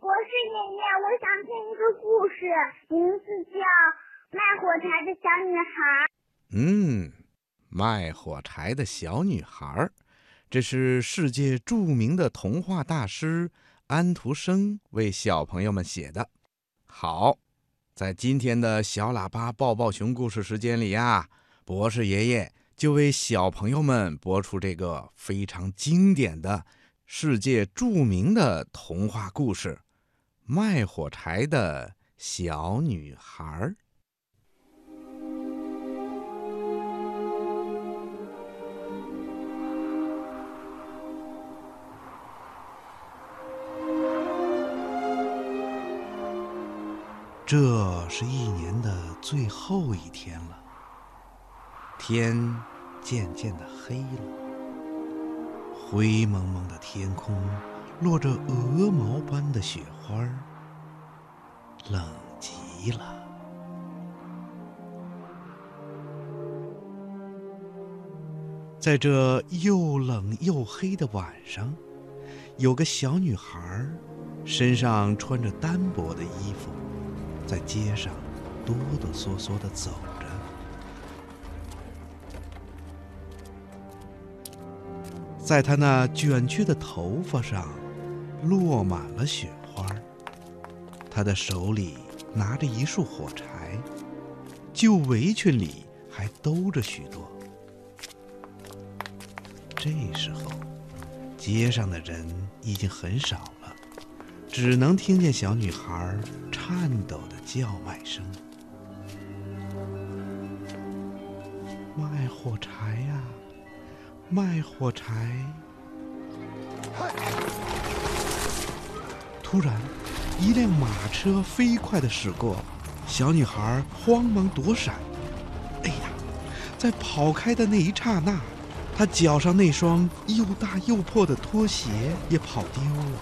博士爷爷，我想听一个故事，名字叫《卖火柴的小女孩》。嗯，卖火柴的小女孩，这是世界著名的童话大师安徒生为小朋友们写的。好，在今天的小喇叭抱抱熊故事时间里呀，博士爷爷就为小朋友们播出这个非常经典的。世界著名的童话故事《卖火柴的小女孩》。这是一年的最后一天了，天渐渐的黑了。灰蒙蒙的天空，落着鹅毛般的雪花冷极了。在这又冷又黑的晚上，有个小女孩，身上穿着单薄的衣服，在街上哆哆嗦嗦的走着。在她那卷曲的头发上，落满了雪。他的手里拿着一束火柴，旧围裙里还兜着许多。这时候，街上的人已经很少了，只能听见小女孩颤抖的叫卖声：“卖火柴呀！”卖火柴！突然，一辆马车飞快地驶过，小女孩慌忙躲闪。哎呀，在跑开的那一刹那，她脚上那双又大又破的拖鞋也跑丢了。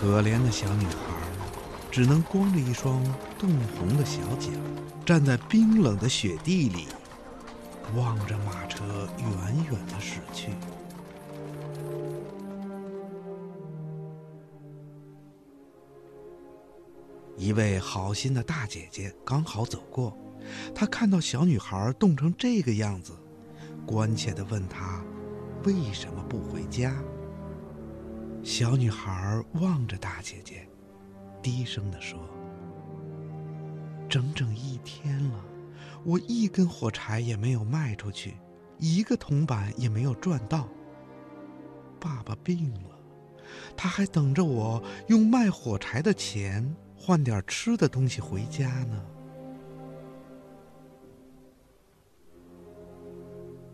可怜的小女孩，只能光着一双冻红的小脚，站在冰冷的雪地里。望着马车远远的驶去，一位好心的大姐姐刚好走过，她看到小女孩冻成这个样子，关切地问她：“为什么不回家？”小女孩望着大姐姐，低声地说：“整整一天了。”我一根火柴也没有卖出去，一个铜板也没有赚到。爸爸病了，他还等着我用卖火柴的钱换点吃的东西回家呢。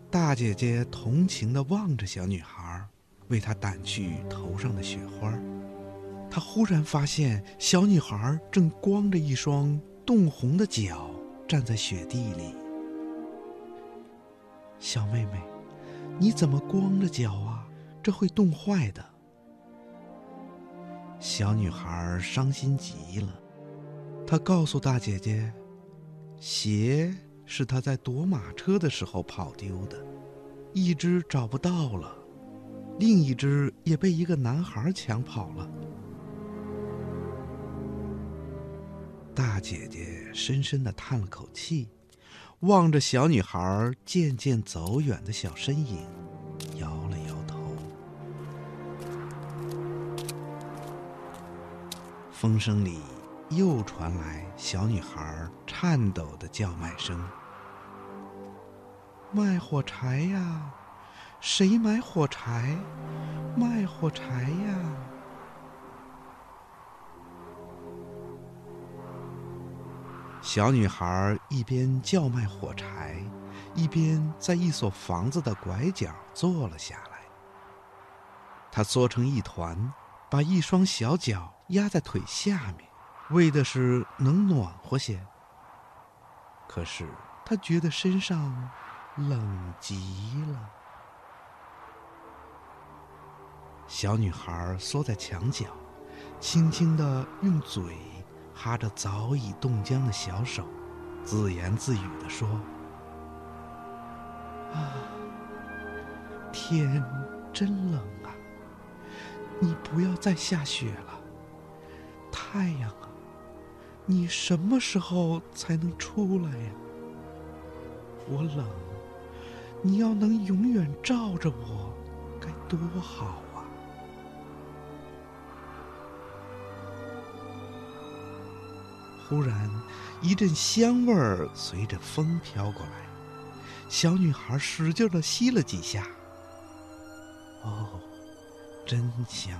大姐姐同情的望着小女孩，为她掸去头上的雪花。她忽然发现，小女孩正光着一双冻红的脚。站在雪地里，小妹妹，你怎么光着脚啊？这会冻坏的。小女孩伤心极了，她告诉大姐姐，鞋是她在躲马车的时候跑丢的，一只找不到了，另一只也被一个男孩抢跑了。大姐姐深深的叹了口气，望着小女孩渐渐走远的小身影，风声里又传来小女孩颤抖的叫卖声：“卖火柴呀，谁买火柴？卖火柴呀！”小女孩一边叫卖火柴，一边在一所房子的拐角坐了下来。她缩成一团，把一双小脚压在腿下面，为的是能暖和些。可是她觉得身上冷极了。小女孩缩在墙角，轻轻地用嘴。哈着早已冻僵的小手，自言自语地说：“啊，天真冷啊！你不要再下雪了。太阳啊，你什么时候才能出来呀？我冷，你要能永远照着我，该多好啊！忽然，一阵香味儿随着风飘过来，小女孩使劲的吸了几下。哦，真香！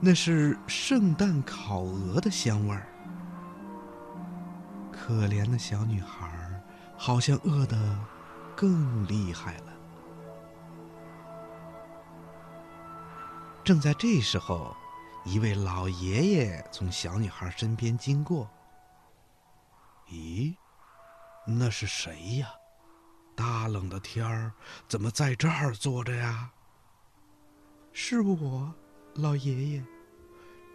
那是圣诞烤鹅的香味儿。可怜的小女孩好像饿得更厉害了。正在这时候，一位老爷爷从小女孩身边经过。咦，那是谁呀？大冷的天儿，怎么在这儿坐着呀？是我，老爷爷。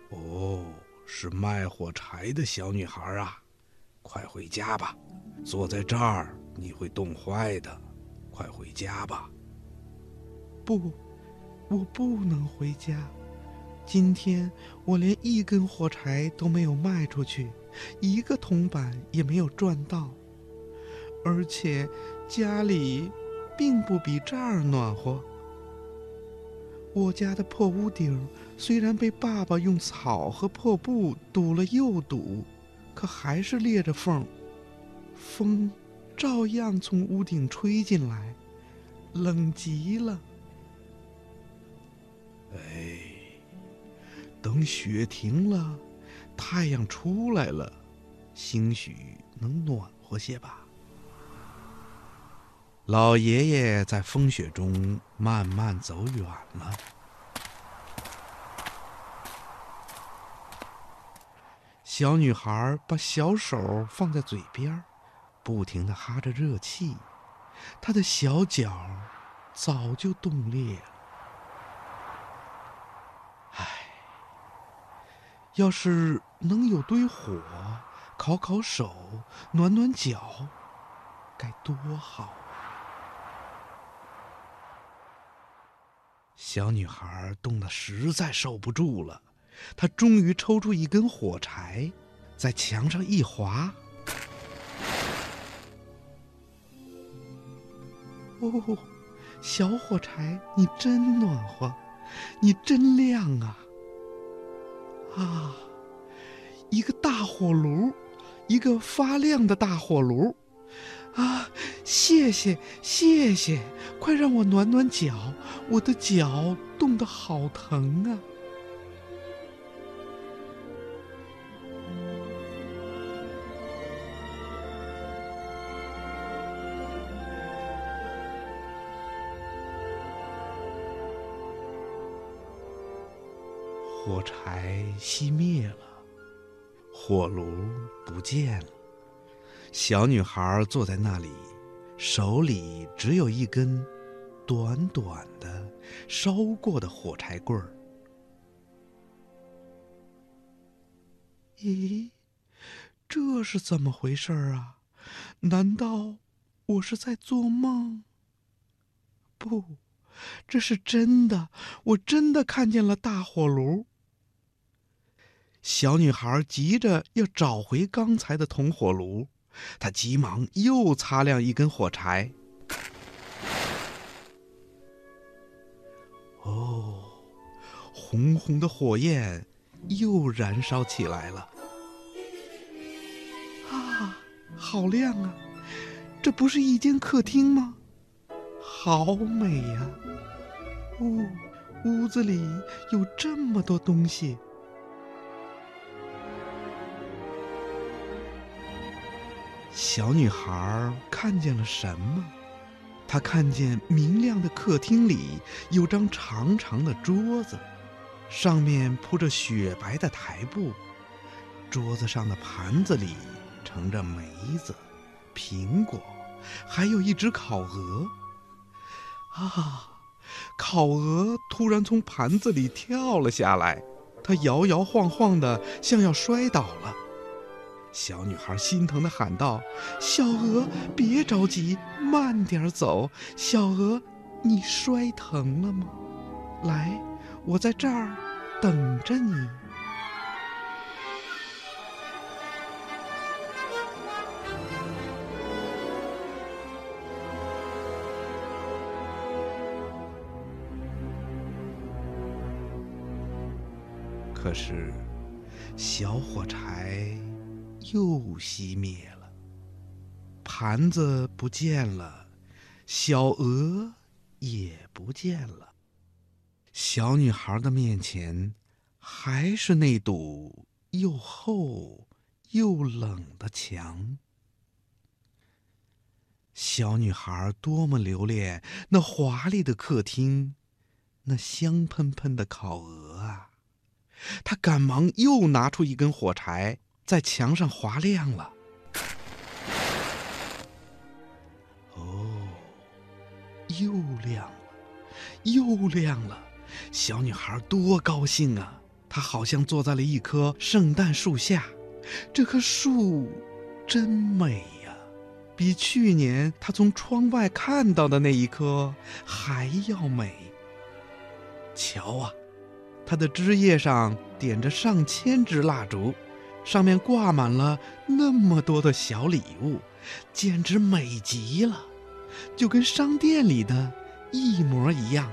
哦，是卖火柴的小女孩啊！快回家吧，坐在这儿你会冻坏的。快回家吧。不，我不能回家。今天我连一根火柴都没有卖出去，一个铜板也没有赚到，而且家里并不比这儿暖和。我家的破屋顶虽然被爸爸用草和破布堵了又堵，可还是裂着缝。风照样从屋顶吹进来，冷极了。哎，等雪停了，太阳出来了，兴许能暖和些吧。老爷爷在风雪中慢慢走远了。小女孩把小手放在嘴边，不停的哈着热气，她的小脚早就冻裂了。唉，要是能有堆火，烤烤手，暖暖脚，该多好！小女孩冻得实在受不住了，她终于抽出一根火柴，在墙上一划。哦，小火柴，你真暖和，你真亮啊！啊，一个大火炉，一个发亮的大火炉。啊，谢谢谢谢，快让我暖暖脚，我的脚冻得好疼啊！火柴熄灭了，火炉不见了。小女孩坐在那里，手里只有一根短短的烧过的火柴棍儿。咦，这是怎么回事啊？难道我是在做梦？不，这是真的，我真的看见了大火炉。小女孩急着要找回刚才的铜火炉。他急忙又擦亮一根火柴。哦，红红的火焰又燃烧起来了。啊，好亮啊！这不是一间客厅吗？好美呀！哦，屋子里有这么多东西。小女孩看见了什么？她看见明亮的客厅里有张长长的桌子，上面铺着雪白的台布，桌子上的盘子里盛着梅子、苹果，还有一只烤鹅。啊！烤鹅突然从盘子里跳了下来，它摇摇晃晃的，像要摔倒了。小女孩心疼的喊道：“小鹅，别着急，慢点走。小鹅，你摔疼了吗？来，我在这儿等着你。可是，小火柴又熄灭了，盘子不见了，小鹅也不见了。小女孩的面前，还是那堵又厚又冷的墙。小女孩多么留恋那华丽的客厅，那香喷喷的烤鹅啊！她赶忙又拿出一根火柴，在墙上划亮了。哦，又亮了，又亮了！小女孩多高兴啊！她好像坐在了一棵圣诞树下，这棵树真美呀，比去年她从窗外看到的那一棵还要美。瞧啊！它的枝叶上点着上千支蜡烛，上面挂满了那么多的小礼物，简直美极了，就跟商店里的一模一样。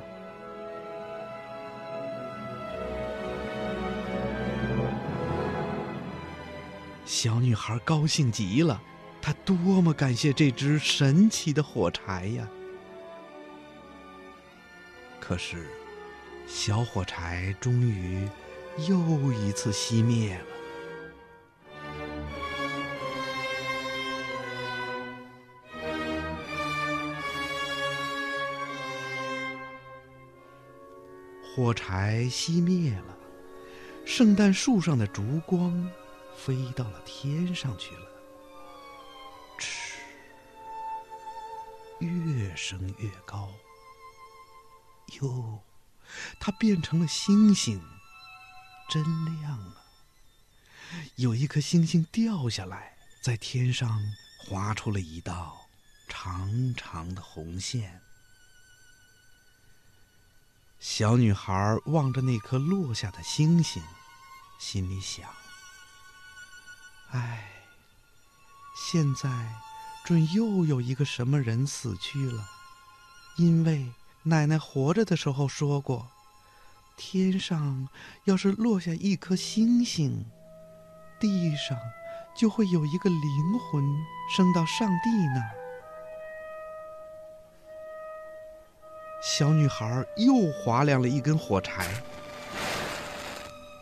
小女孩高兴极了，她多么感谢这只神奇的火柴呀！可是。小火柴终于又一次熄灭了。火柴熄灭了，圣诞树上的烛光飞到了天上去了，哧，越升越高，哟。它变成了星星，真亮啊！有一颗星星掉下来，在天上划出了一道长长的红线。小女孩望着那颗落下的星星，心里想：“唉，现在准又有一个什么人死去了，因为……”奶奶活着的时候说过：“天上要是落下一颗星星，地上就会有一个灵魂升到上帝那儿。”小女孩又划亮了一根火柴，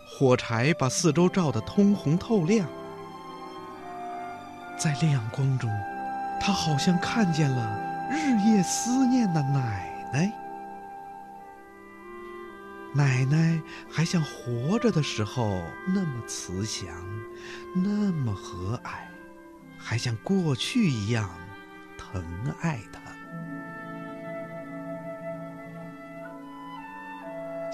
火柴把四周照得通红透亮，在亮光中，她好像看见了日夜思念的奶。奶，奶奶还像活着的时候那么慈祥，那么和蔼，还像过去一样疼爱她。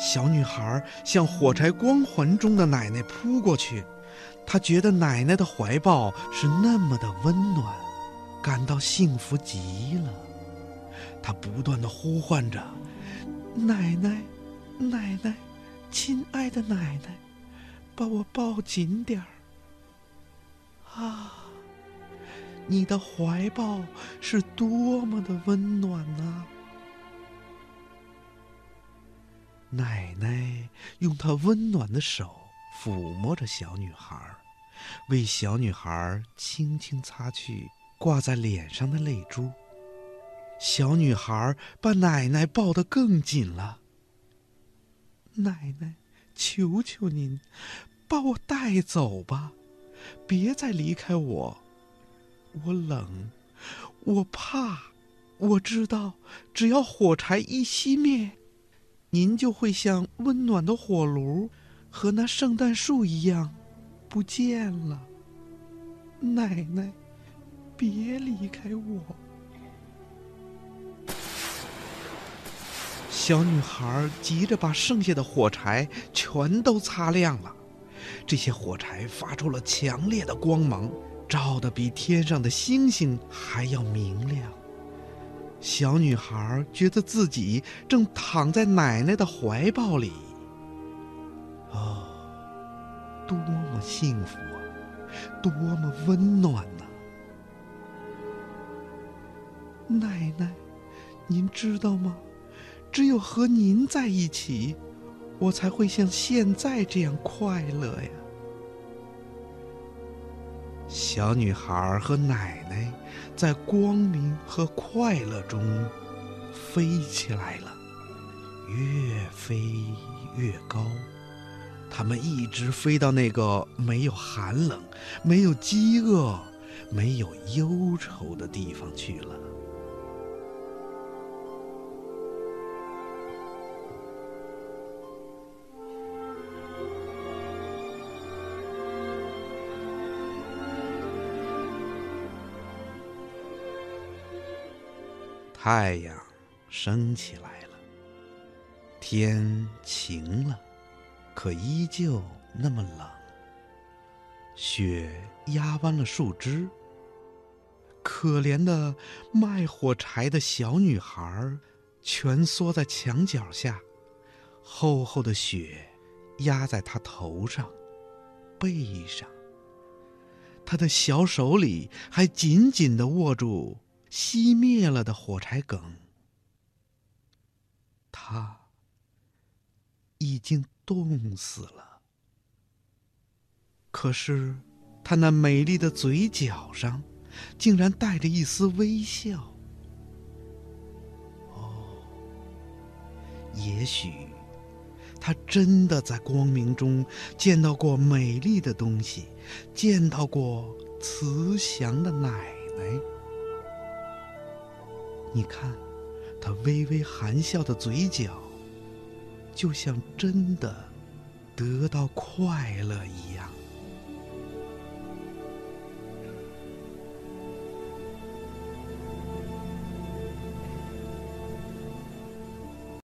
小女孩向火柴光环中的奶奶扑过去，她觉得奶奶的怀抱是那么的温暖，感到幸福极了。她不断的呼唤着：“奶奶，奶奶，亲爱的奶奶，把我抱紧点儿。”啊，你的怀抱是多么的温暖啊！奶奶用她温暖的手抚摸着小女孩，为小女孩轻轻擦去挂在脸上的泪珠。小女孩把奶奶抱得更紧了。奶奶，求求您，把我带走吧，别再离开我。我冷，我怕。我知道，只要火柴一熄灭，您就会像温暖的火炉和那圣诞树一样，不见了。奶奶，别离开我。小女孩急着把剩下的火柴全都擦亮了，这些火柴发出了强烈的光芒，照得比天上的星星还要明亮。小女孩觉得自己正躺在奶奶的怀抱里。哦，多么幸福啊，多么温暖呐！奶奶，您知道吗？只有和您在一起，我才会像现在这样快乐呀。小女孩和奶奶在光明和快乐中飞起来了，越飞越高。他们一直飞到那个没有寒冷、没有饥饿、没有忧愁的地方去了。太阳升起来了，天晴了，可依旧那么冷。雪压弯了树枝，可怜的卖火柴的小女孩蜷缩在墙角下，厚厚的雪压在她头上、背上，她的小手里还紧紧地握住。熄灭了的火柴梗，他已经冻死了。可是，他那美丽的嘴角上，竟然带着一丝微笑。哦，也许，他真的在光明中见到过美丽的东西，见到过慈祥的奶奶。你看，他微微含笑的嘴角，就像真的得到快乐一样。